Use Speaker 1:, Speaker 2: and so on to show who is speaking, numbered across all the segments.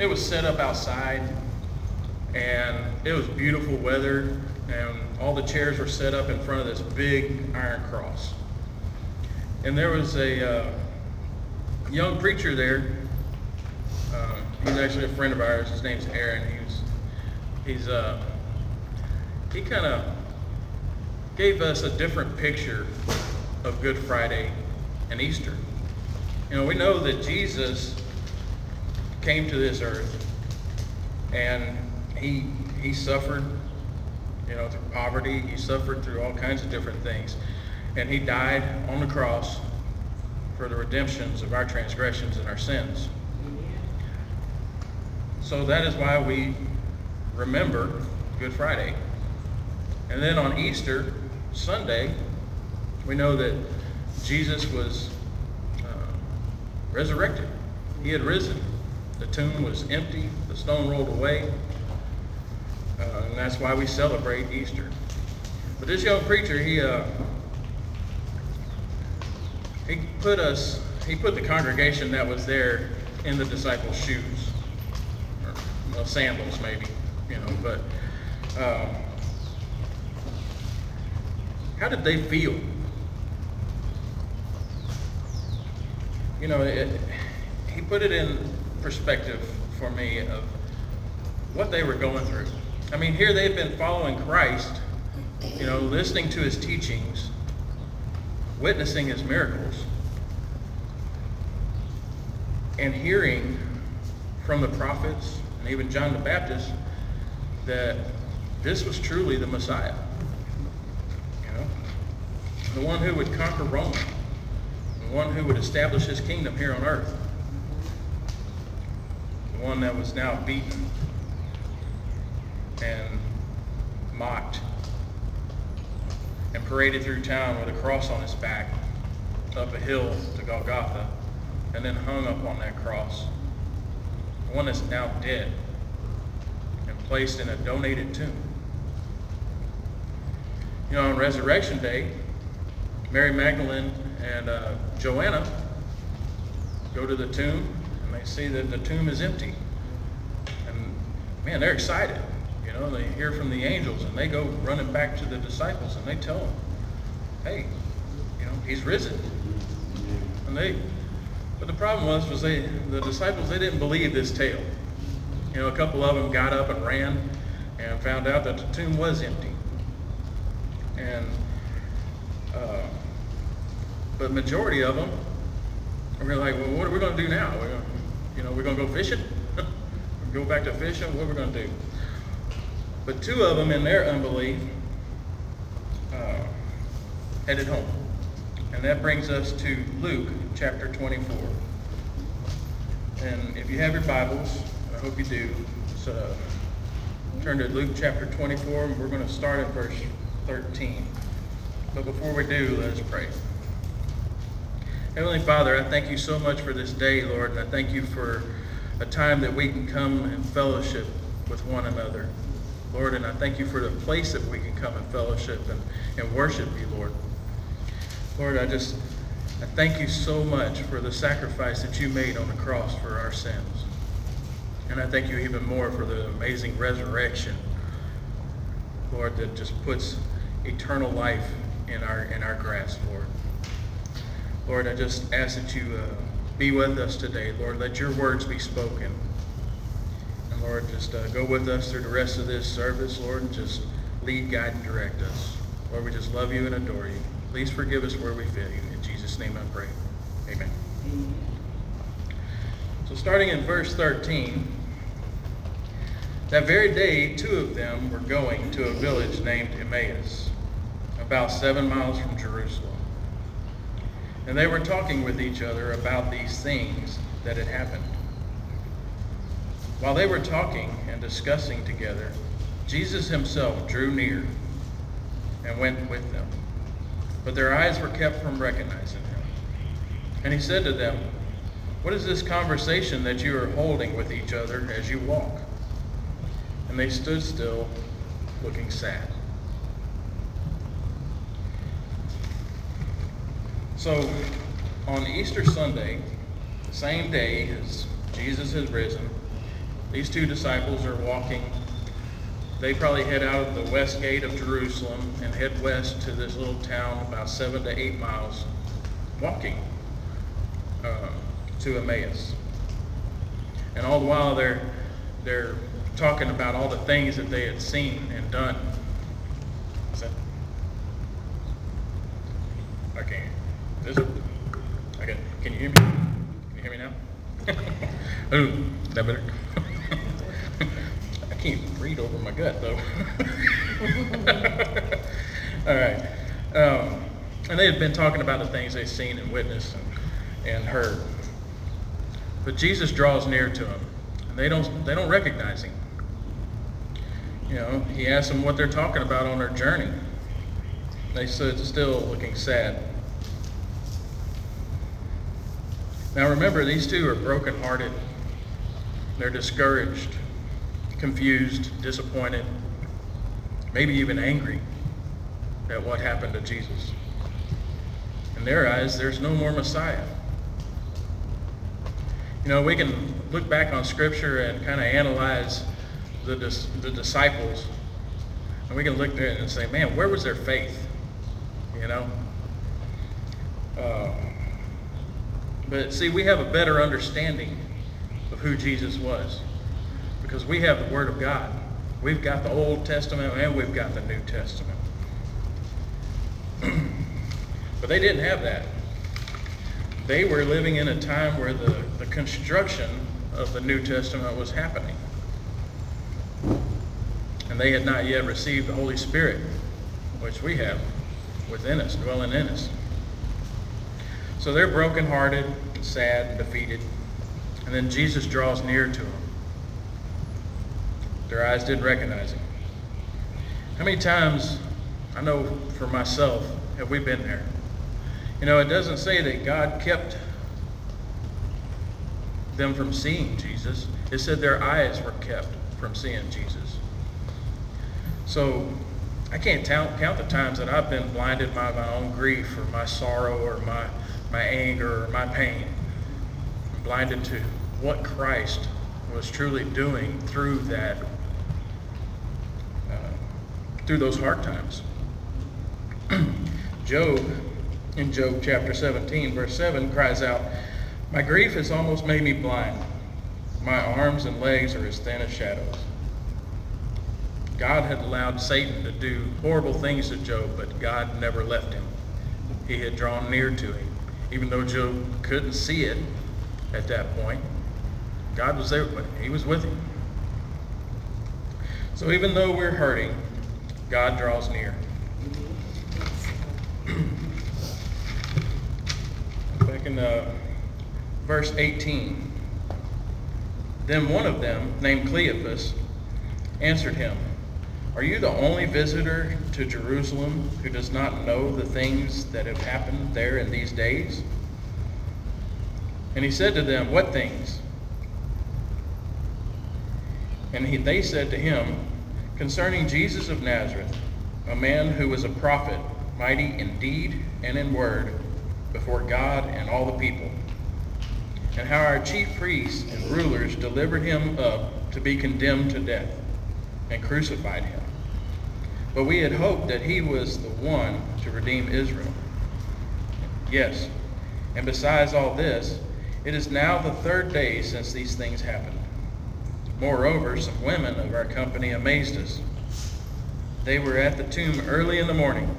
Speaker 1: it was set up outside, and it was beautiful weather, and all the chairs were set up in front of this big iron cross. And there was a uh, young preacher there. Uh, he's actually a friend of ours. His name's Aaron. He's he's uh, he kind of gave us a different picture of Good Friday and Easter. You know, we know that Jesus came to this earth and he he suffered, you know, through poverty. He suffered through all kinds of different things, and he died on the cross for the redemptions of our transgressions and our sins. So that is why we remember Good Friday. And then on Easter Sunday, we know that Jesus was uh, resurrected. He had risen. The tomb was empty. The stone rolled away. Uh, and that's why we celebrate Easter. But this young preacher, he uh, he put us, he put the congregation that was there in the disciples' shoes, or well, sandals maybe, you know. But uh, how did they feel? You know, it, he put it in perspective for me of what they were going through. I mean, here they've been following Christ, you know, listening to his teachings, witnessing his miracles, and hearing from the prophets and even John the Baptist that this was truly the Messiah. You know, the one who would conquer Rome, the one who would establish his kingdom here on earth, one that was now beaten and mocked and paraded through town with a cross on his back up a hill to Golgotha and then hung up on that cross. One that's now dead and placed in a donated tomb. You know, on Resurrection Day, Mary Magdalene and uh, Joanna go to the tomb and they see that the tomb is empty. And man, they're excited. You know, they hear from the angels and they go running back to the disciples and they tell them, hey, you know, he's risen. And they, but the problem was, was they, the disciples, they didn't believe this tale. You know, a couple of them got up and ran and found out that the tomb was empty. And, uh, but majority of them were like, well, what are we going to do now? You know, we're going to go fishing? go back to fishing? What are we going to do? But two of them, in their unbelief, uh, headed home. And that brings us to Luke chapter 24. And if you have your Bibles, I hope you do, so turn to Luke chapter 24, and we're going to start at verse 13. But before we do, let us pray. Heavenly Father, I thank you so much for this day, Lord, I thank you for a time that we can come and fellowship with one another. Lord, and I thank you for the place that we can come and fellowship and, and worship you, Lord. Lord, I just I thank you so much for the sacrifice that you made on the cross for our sins. And I thank you even more for the amazing resurrection, Lord, that just puts eternal life in our in our grasp, Lord. Lord, I just ask that you uh, be with us today. Lord, let your words be spoken. And Lord, just uh, go with us through the rest of this service, Lord, and just lead, guide, and direct us. Lord, we just love you and adore you. Please forgive us where we fail you. In Jesus' name I pray. Amen. Amen. So starting in verse 13, that very day two of them were going to a village named Emmaus, about seven miles from Jerusalem. And they were talking with each other about these things that had happened. While they were talking and discussing together, Jesus himself drew near and went with them. But their eyes were kept from recognizing him. And he said to them, What is this conversation that you are holding with each other as you walk? And they stood still, looking sad. So, on Easter Sunday, the same day as Jesus has risen, these two disciples are walking. They probably head out of the west gate of Jerusalem and head west to this little town about seven to eight miles, walking uh, to Emmaus. And all the while they're they're talking about all the things that they had seen and done. Is that? Okay. Is it? Okay. Can you hear me? Can you hear me now? Ooh, that better. I can't read over my gut though. all right. Um, and they had been talking about the things they'd seen and witnessed and, and heard. But Jesus draws near to them, and they don't they don't recognize him. You know, he asks them what they're talking about on their journey. They stood still, looking sad. Now remember, these two are brokenhearted. They're discouraged, confused, disappointed, maybe even angry at what happened to Jesus. In their eyes, there's no more Messiah. You know, we can look back on Scripture and kind of analyze the, dis- the disciples, and we can look there and say, man, where was their faith? You know? Uh, but see, we have a better understanding of who Jesus was because we have the Word of God. We've got the Old Testament and we've got the New Testament. but they didn't have that. They were living in a time where the, the construction of the New Testament was happening. And they had not yet received the Holy Spirit, which we have within us, dwelling in us. So they're brokenhearted, sad, and defeated. And then Jesus draws near to them. Their eyes didn't recognize him. How many times, I know for myself, have we been there? You know, it doesn't say that God kept them from seeing Jesus. It said their eyes were kept from seeing Jesus. So I can't count, count the times that I've been blinded by my own grief or my sorrow or my, my anger my pain. I'm blinded to what Christ was truly doing through that, uh, through those hard times. Job, in Job chapter 17, verse 7, cries out, My grief has almost made me blind. My arms and legs are as thin as shadows. God had allowed Satan to do horrible things to Job, but God never left him. He had drawn near to him. Even though Job couldn't see it at that point, God was there, but he was with him. So even though we're hurting, God draws near. Back in uh, verse 18. Then one of them, named Cleophas, answered him, Are you the only visitor to Jerusalem who does not know the things that have happened there in these days? And he said to them, What things? And he, they said to him, Concerning Jesus of Nazareth, a man who was a prophet, mighty in deed and in word, before God and all the people, and how our chief priests and rulers delivered him up to be condemned to death and crucified him. But we had hoped that he was the one to redeem Israel. Yes, and besides all this, it is now the third day since these things happened. Moreover, some women of our company amazed us. They were at the tomb early in the morning,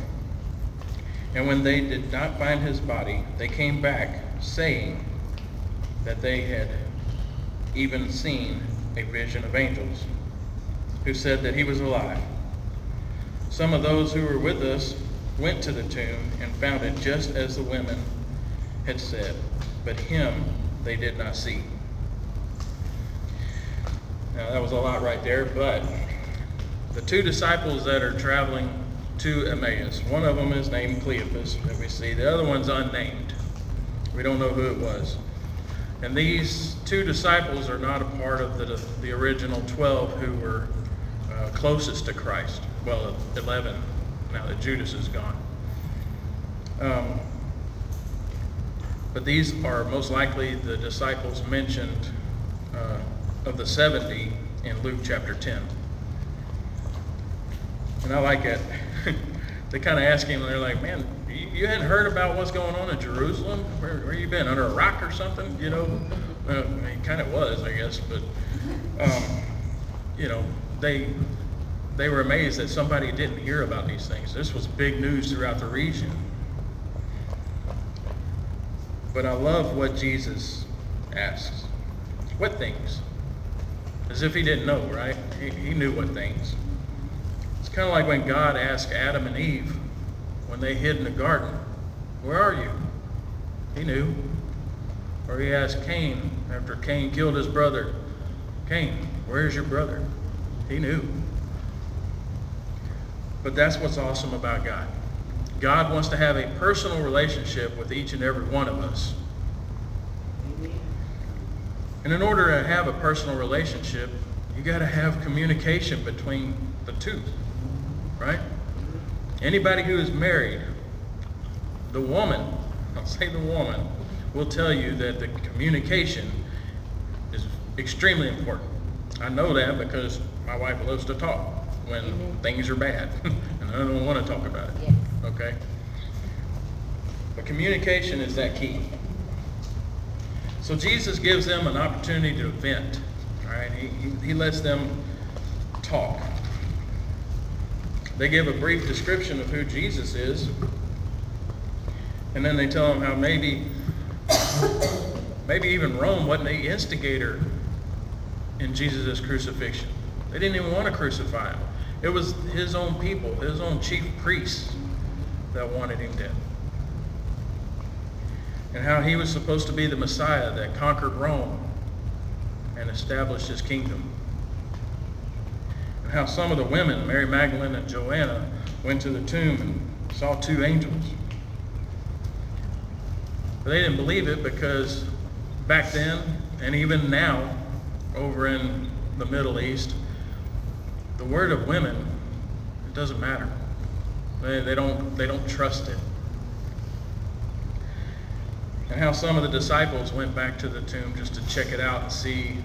Speaker 1: and when they did not find his body, they came back, saying that they had even seen a vision of angels, who said that he was alive. Some of those who were with us went to the tomb and found it just as the women had said, but him they did not see. Now, that was a lot right there, but the two disciples that are traveling to Emmaus, one of them is named Cleopas, that we see. The other one's unnamed. We don't know who it was. And these two disciples are not a part of the, the original 12 who were closest to Christ. Well, 11, now that Judas is gone. Um, but these are most likely the disciples mentioned uh, of the 70 in Luke chapter 10. And I like it. they kind of ask him, and they're like, man, you, hadn't heard about what's going on in Jerusalem? Where, where you been? Under a rock or something? You know? Uh, he kind of was, I guess. But, um, you know, they, they were amazed that somebody didn't hear about these things. This was big news throughout the region. But I love what Jesus asks. What things? As if he didn't know, right? He, he knew what things. It's kind of like when God asked Adam and Eve when they hid in the garden, Where are you? He knew. Or he asked Cain after Cain killed his brother, Cain, where's your brother? He knew. But that's what's awesome about God. God wants to have a personal relationship with each and every one of us. And in order to have a personal relationship, you got to have communication between the two, right? Anybody who is married, the woman, I'll say the woman, will tell you that the communication is extremely important. I know that because my wife loves to talk when things are bad, and I don't want to talk about it.
Speaker 2: Yes.
Speaker 1: Okay? But communication is that key. So Jesus gives them an opportunity to vent. All right, he, he, he lets them talk. They give a brief description of who Jesus is, and then they tell him how maybe, maybe even Rome wasn't the instigator in Jesus' crucifixion. They didn't even want to crucify him. It was his own people, his own chief priests, that wanted him dead and how he was supposed to be the Messiah that conquered Rome and established his kingdom. And how some of the women, Mary Magdalene and Joanna, went to the tomb and saw two angels. But they didn't believe it because back then, and even now, over in the Middle East, the word of women, it doesn't matter. They, they, don't, they don't trust it and how some of the disciples went back to the tomb just to check it out and see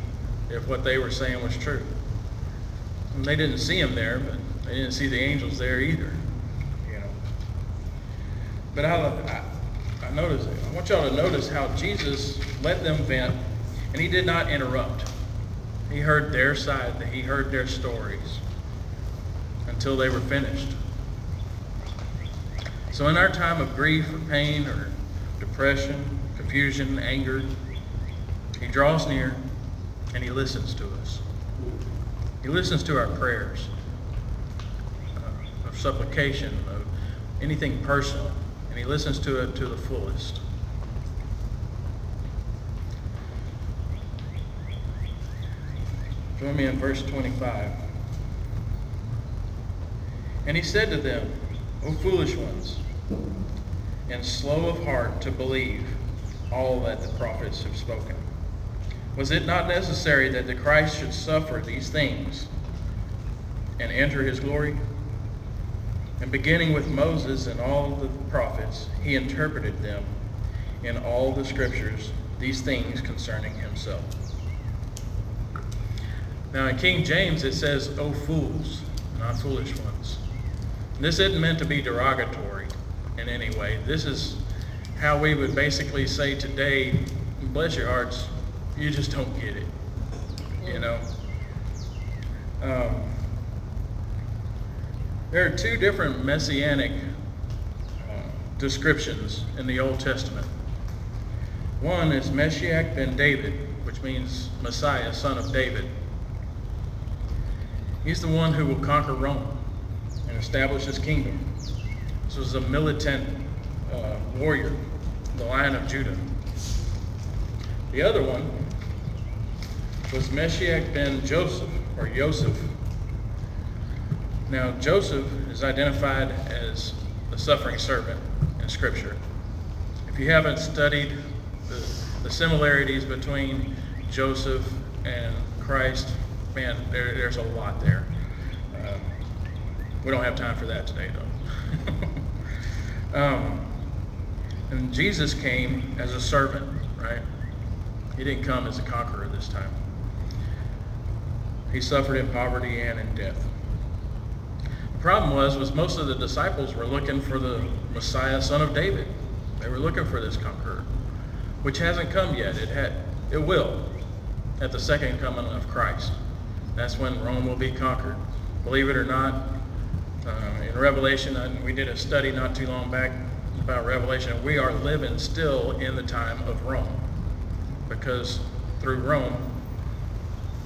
Speaker 1: if what they were saying was true. And they didn't see him there, but they didn't see the angels there either. You know. But I, I, I noticed, it. I want y'all to notice how Jesus let them vent, and he did not interrupt. He heard their side, he heard their stories until they were finished. So in our time of grief or pain or depression, confusion, anger. He draws near and he listens to us. He listens to our prayers uh, of supplication, of anything personal, and he listens to it to the fullest. Join me in verse 25. And he said to them, O foolish ones, and slow of heart to believe all that the prophets have spoken. Was it not necessary that the Christ should suffer these things and enter his glory? And beginning with Moses and all the prophets, he interpreted them in all the scriptures, these things concerning himself. Now in King James it says, O fools, not foolish ones. This isn't meant to be derogatory in any way. This is how we would basically say today, bless your hearts, you just don't get it. You know? Um, there are two different messianic uh, descriptions in the Old Testament. One is Meshiach ben David, which means Messiah, son of David. He's the one who will conquer Rome and establish his kingdom. This was a militant uh, warrior, the Lion of Judah. The other one was Meshiach ben Joseph, or Joseph. Now, Joseph is identified as the suffering servant in Scripture. If you haven't studied the, the similarities between Joseph and Christ, man, there, there's a lot there. We don't have time for that today, though. um, and Jesus came as a servant, right? He didn't come as a conqueror this time. He suffered in poverty and in death. The problem was, was most of the disciples were looking for the Messiah, son of David. They were looking for this conqueror, which hasn't come yet. It had, it will, at the second coming of Christ. That's when Rome will be conquered. Believe it or not, in Revelation, and we did a study not too long back about Revelation. We are living still in the time of Rome, because through Rome,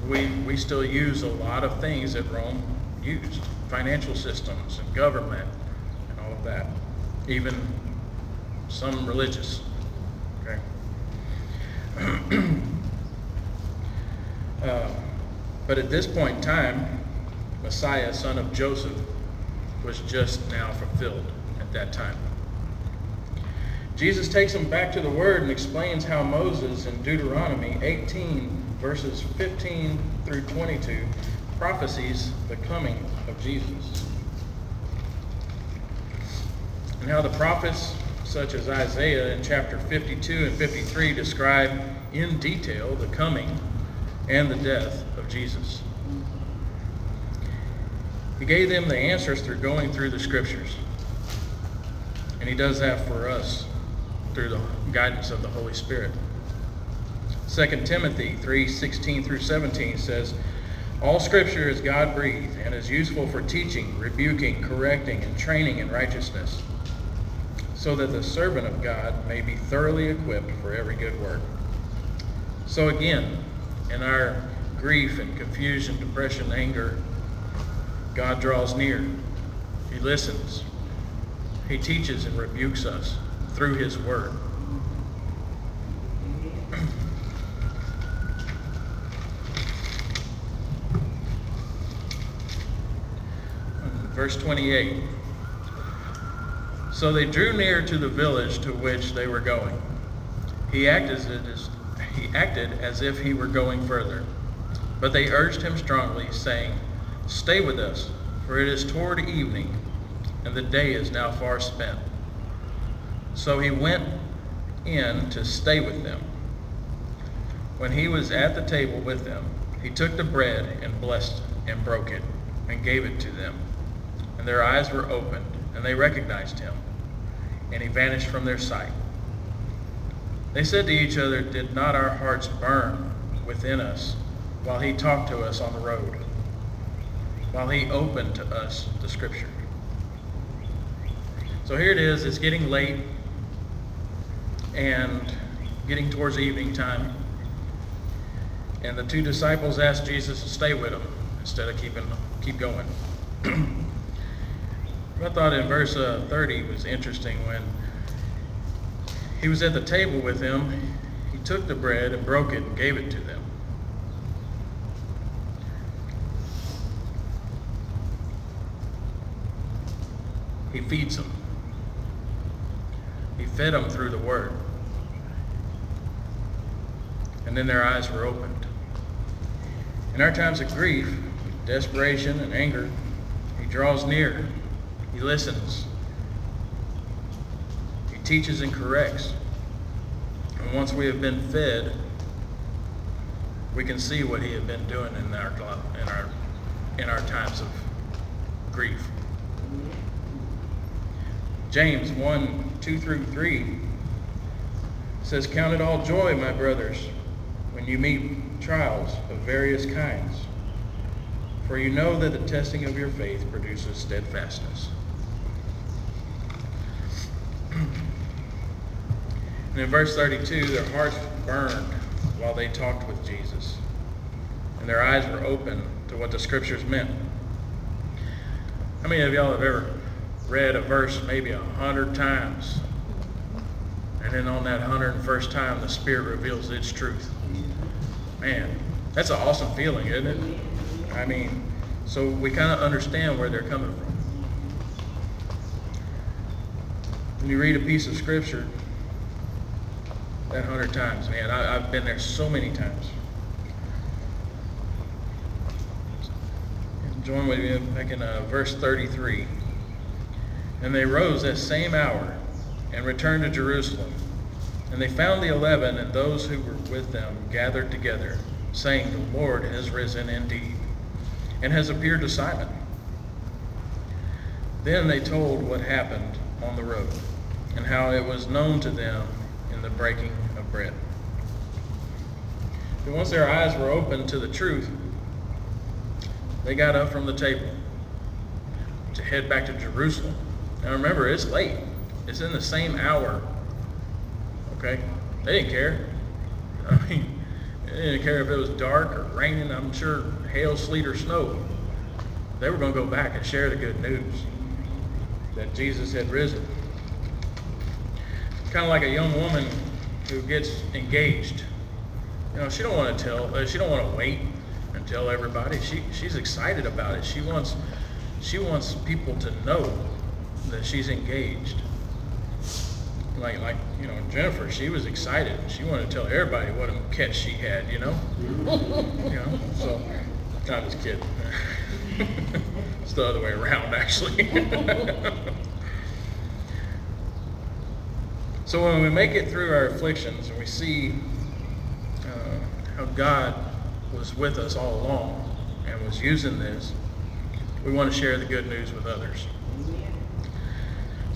Speaker 1: we we still use a lot of things that Rome used, financial systems and government and all of that, even some religious. Okay. uh, but at this point in time, Messiah, son of Joseph, was just now fulfilled at that time. Jesus takes them back to the Word and explains how Moses in Deuteronomy 18, verses 15 through 22, prophesies the coming of Jesus. And how the prophets, such as Isaiah in chapter 52 and 53, describe in detail the coming and the death of Jesus. Gave them the answers through going through the scriptures. And he does that for us through the guidance of the Holy Spirit. 2 Timothy 3:16 through 17 says, All scripture is God breathed and is useful for teaching, rebuking, correcting, and training in righteousness, so that the servant of God may be thoroughly equipped for every good work. So again, in our grief and confusion, depression, anger, God draws near. He listens. He teaches and rebukes us through His Word. Verse 28. So they drew near to the village to which they were going. He acted as, he acted as if he were going further. But they urged him strongly, saying, Stay with us, for it is toward evening, and the day is now far spent. So he went in to stay with them. When he was at the table with them, he took the bread and blessed and broke it and gave it to them. And their eyes were opened, and they recognized him, and he vanished from their sight. They said to each other, Did not our hearts burn within us while he talked to us on the road? While he opened to us the scripture. So here it is, it's getting late and getting towards evening time. And the two disciples asked Jesus to stay with them instead of keeping keep going. I thought in verse uh, 30 was interesting when he was at the table with them. He took the bread and broke it and gave it to them. He feeds them. He fed them through the Word. And then their eyes were opened. In our times of grief, desperation, and anger, He draws near. He listens. He teaches and corrects. And once we have been fed, we can see what He has been doing in our in our in our times of grief. James 1 2 through 3 says, Count it all joy, my brothers, when you meet trials of various kinds. For you know that the testing of your faith produces steadfastness. And in verse 32, their hearts burned while they talked with Jesus, and their eyes were open to what the scriptures meant. How many of y'all have ever read a verse maybe a hundred times. And then on that hundred and first time, the Spirit reveals its truth. Man, that's an awesome feeling, isn't it? I mean, so we kind of understand where they're coming from. When you read a piece of Scripture, that hundred times, man, I, have been there so many times. Join with me back in uh, verse 33. And they rose that same hour and returned to Jerusalem. And they found the eleven and those who were with them gathered together, saying, The Lord has risen indeed and has appeared to Simon. Then they told what happened on the road and how it was known to them in the breaking of bread. And once their eyes were opened to the truth, they got up from the table to head back to Jerusalem. Now remember, it's late. It's in the same hour. Okay? They didn't care. I mean, they didn't care if it was dark or raining, I'm sure hail, sleet, or snow. They were going to go back and share the good news that Jesus had risen. Kind of like a young woman who gets engaged. You know, she don't want to tell. Uh, she don't want to wait and tell everybody. She she's excited about it. She wants she wants people to know that she's engaged. Like like you know Jennifer, she was excited. She wanted to tell everybody what a catch she had. You know. you know. So, not just kidding. it's the other way around, actually. so when we make it through our afflictions and we see uh, how God was with us all along and was using this, we want to share the good news with others.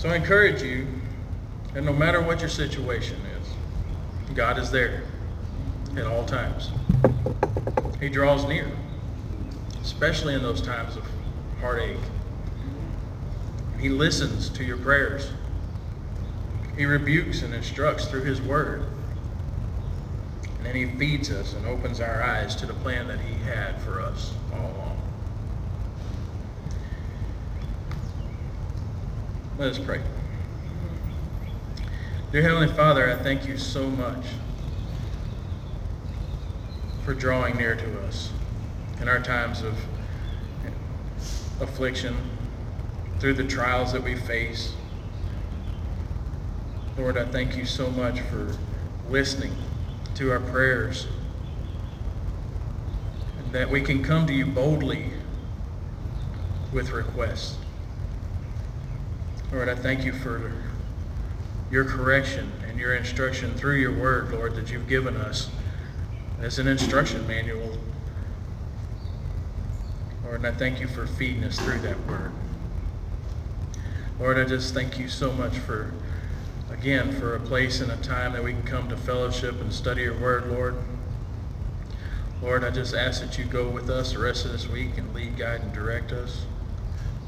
Speaker 1: So I encourage you, and no matter what your situation is, God is there at all times. He draws near, especially in those times of heartache. He listens to your prayers. He rebukes and instructs through His Word. And then He feeds us and opens our eyes to the plan that He had for us all along. Let us pray. Dear Heavenly Father, I thank you so much for drawing near to us in our times of affliction, through the trials that we face. Lord, I thank you so much for listening to our prayers, that we can come to you boldly with requests. Lord, I thank you for your correction and your instruction through your word, Lord, that you've given us as an instruction manual. Lord, and I thank you for feeding us through that word. Lord, I just thank you so much for, again, for a place and a time that we can come to fellowship and study your word, Lord. Lord, I just ask that you go with us the rest of this week and lead, guide, and direct us.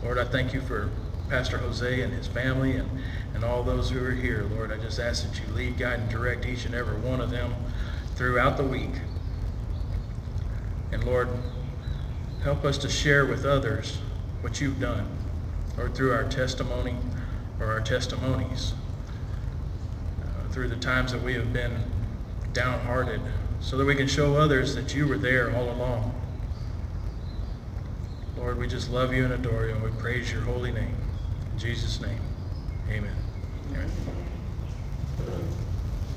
Speaker 1: Lord, I thank you for Pastor Jose and his family and, and all those who are here. Lord, I just ask that you lead, guide, and direct each and every one of them throughout the week. And Lord, help us to share with others what you've done, or through our testimony or our testimonies, uh, through the times that we have been downhearted, so that we can show others that you were there all along. Lord, we just love you and adore you, and we praise your holy name. In Jesus' name, amen. amen.